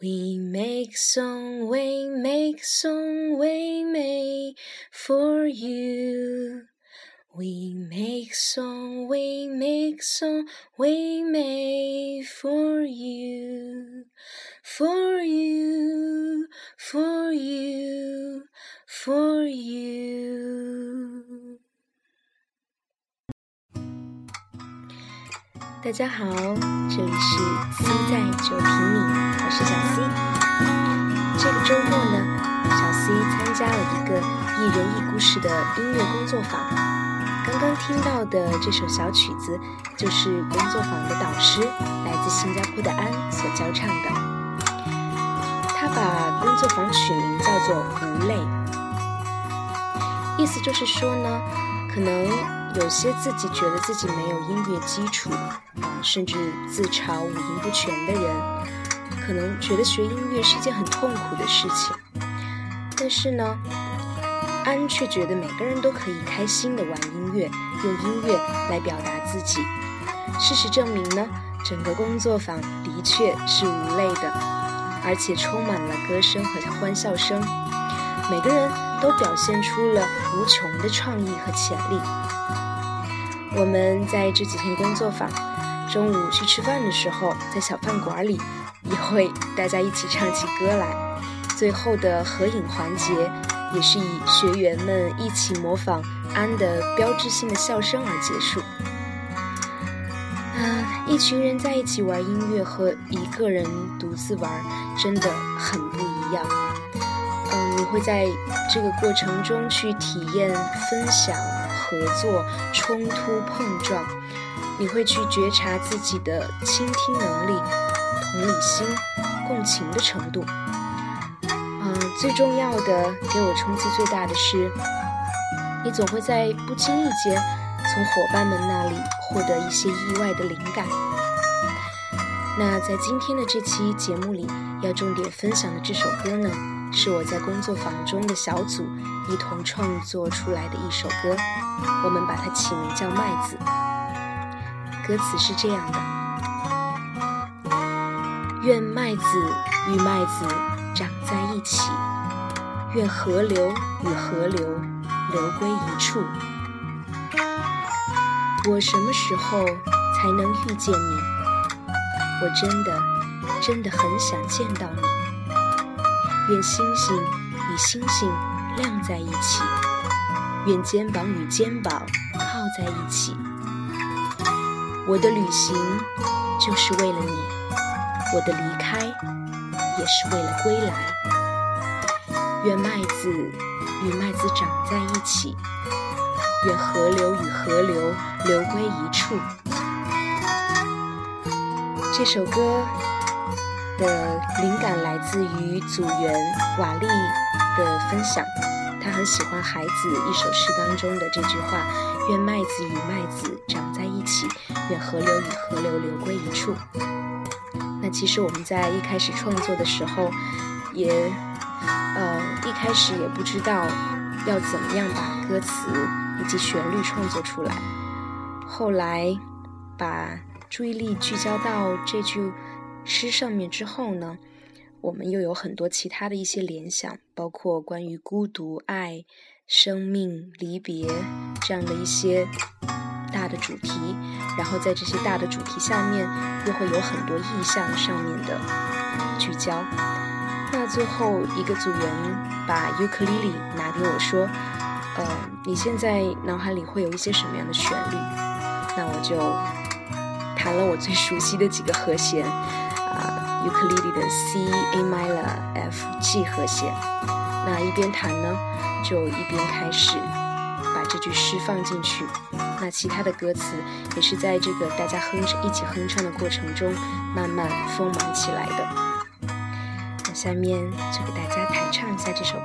We make song, we make song, we make for you. We make song, we make song, we make for you, for you, for you, for you. 大家好，这里是 C 在九平米，我 是小 C。这个周末呢，小 C 参加了一个一人一故事的音乐工作坊。刚刚听到的这首小曲子，就是工作坊的导师来自新加坡的安所教唱的。他把工作坊取名叫做“无泪”，意思就是说呢，可能。有些自己觉得自己没有音乐基础，啊，甚至自嘲五音不全的人，可能觉得学音乐是一件很痛苦的事情。但是呢，安却觉得每个人都可以开心的玩音乐，用音乐来表达自己。事实证明呢，整个工作坊的确是无泪的，而且充满了歌声和欢笑声，每个人都表现出了无穷的创意和潜力。我们在这几天工作坊，中午去吃饭的时候，在小饭馆里也会大家一起唱起歌来。最后的合影环节也是以学员们一起模仿安的标志性的笑声而结束。啊，一群人在一起玩音乐和一个人独自玩真的很不一样。嗯，你会在这个过程中去体验分享。合作、冲突、碰撞，你会去觉察自己的倾听能力、同理心、共情的程度。嗯，最重要的，给我冲击最大的是，你总会在不经意间从伙伴们那里获得一些意外的灵感。那在今天的这期节目里，要重点分享的这首歌呢？是我在工作坊中的小组一同创作出来的一首歌，我们把它起名叫《麦子》。歌词是这样的：愿麦子与麦子长在一起，愿河流与河流流归一处。我什么时候才能遇见你？我真的真的很想见到你。愿星星与星星亮在一起，愿肩膀与肩膀靠在一起。我的旅行就是为了你，我的离开也是为了归来。愿麦子与麦子长在一起，愿河流与河流流归一处。这首歌。的灵感来自于组员瓦力的分享，他很喜欢孩子一首诗当中的这句话：“愿麦子与麦子长在一起，愿河流与河流流归一处。”那其实我们在一开始创作的时候，也呃一开始也不知道要怎么样把歌词以及旋律创作出来，后来把注意力聚焦到这句。诗上面之后呢，我们又有很多其他的一些联想，包括关于孤独、爱、生命、离别这样的一些大的主题，然后在这些大的主题下面，又会有很多意象上面的聚焦。那最后一个组员把尤克里里拿给我说：“呃，你现在脑海里会有一些什么样的旋律？”那我就弹了我最熟悉的几个和弦。啊尤克里里的 C A minor F G 和弦，那一边弹呢，就一边开始把这句诗放进去。那其他的歌词也是在这个大家哼着一起哼唱的过程中，慢慢丰满起来的。那下面就给大家弹唱一下这首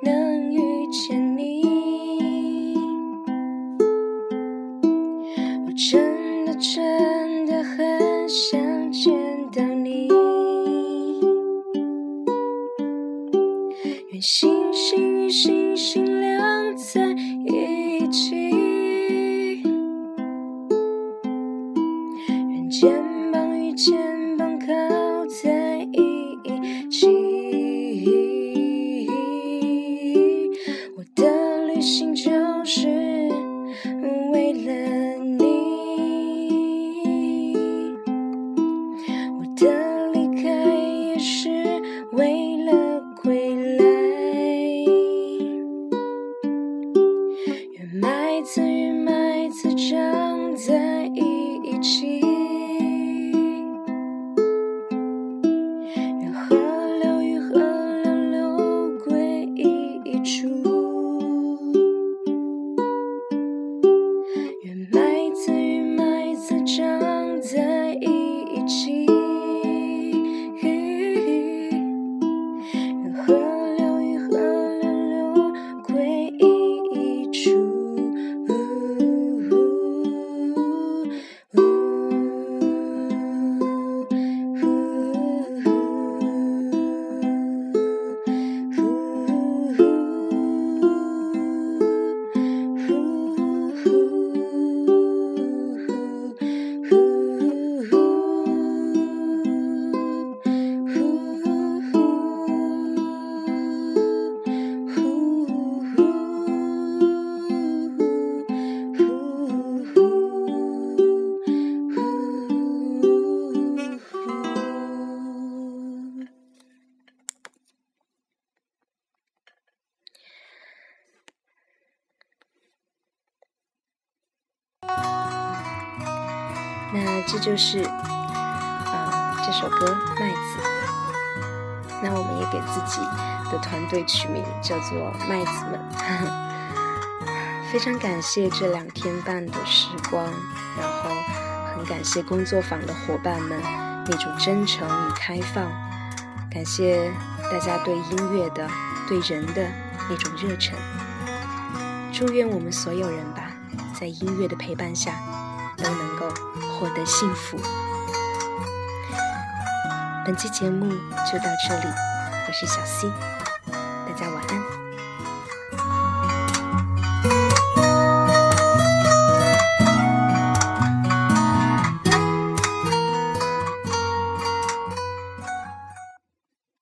能的旅行就是为了你，我的离开也是为了归来。愿麦这就是啊、这首歌《麦子》。那我们也给自己的团队取名叫做“麦子们”。非常感谢这两天半的时光，然后很感谢工作坊的伙伴们那种真诚与开放，感谢大家对音乐的、对人的那种热忱。祝愿我们所有人吧，在音乐的陪伴下，获得幸福。本期节目就到这里，我是小溪。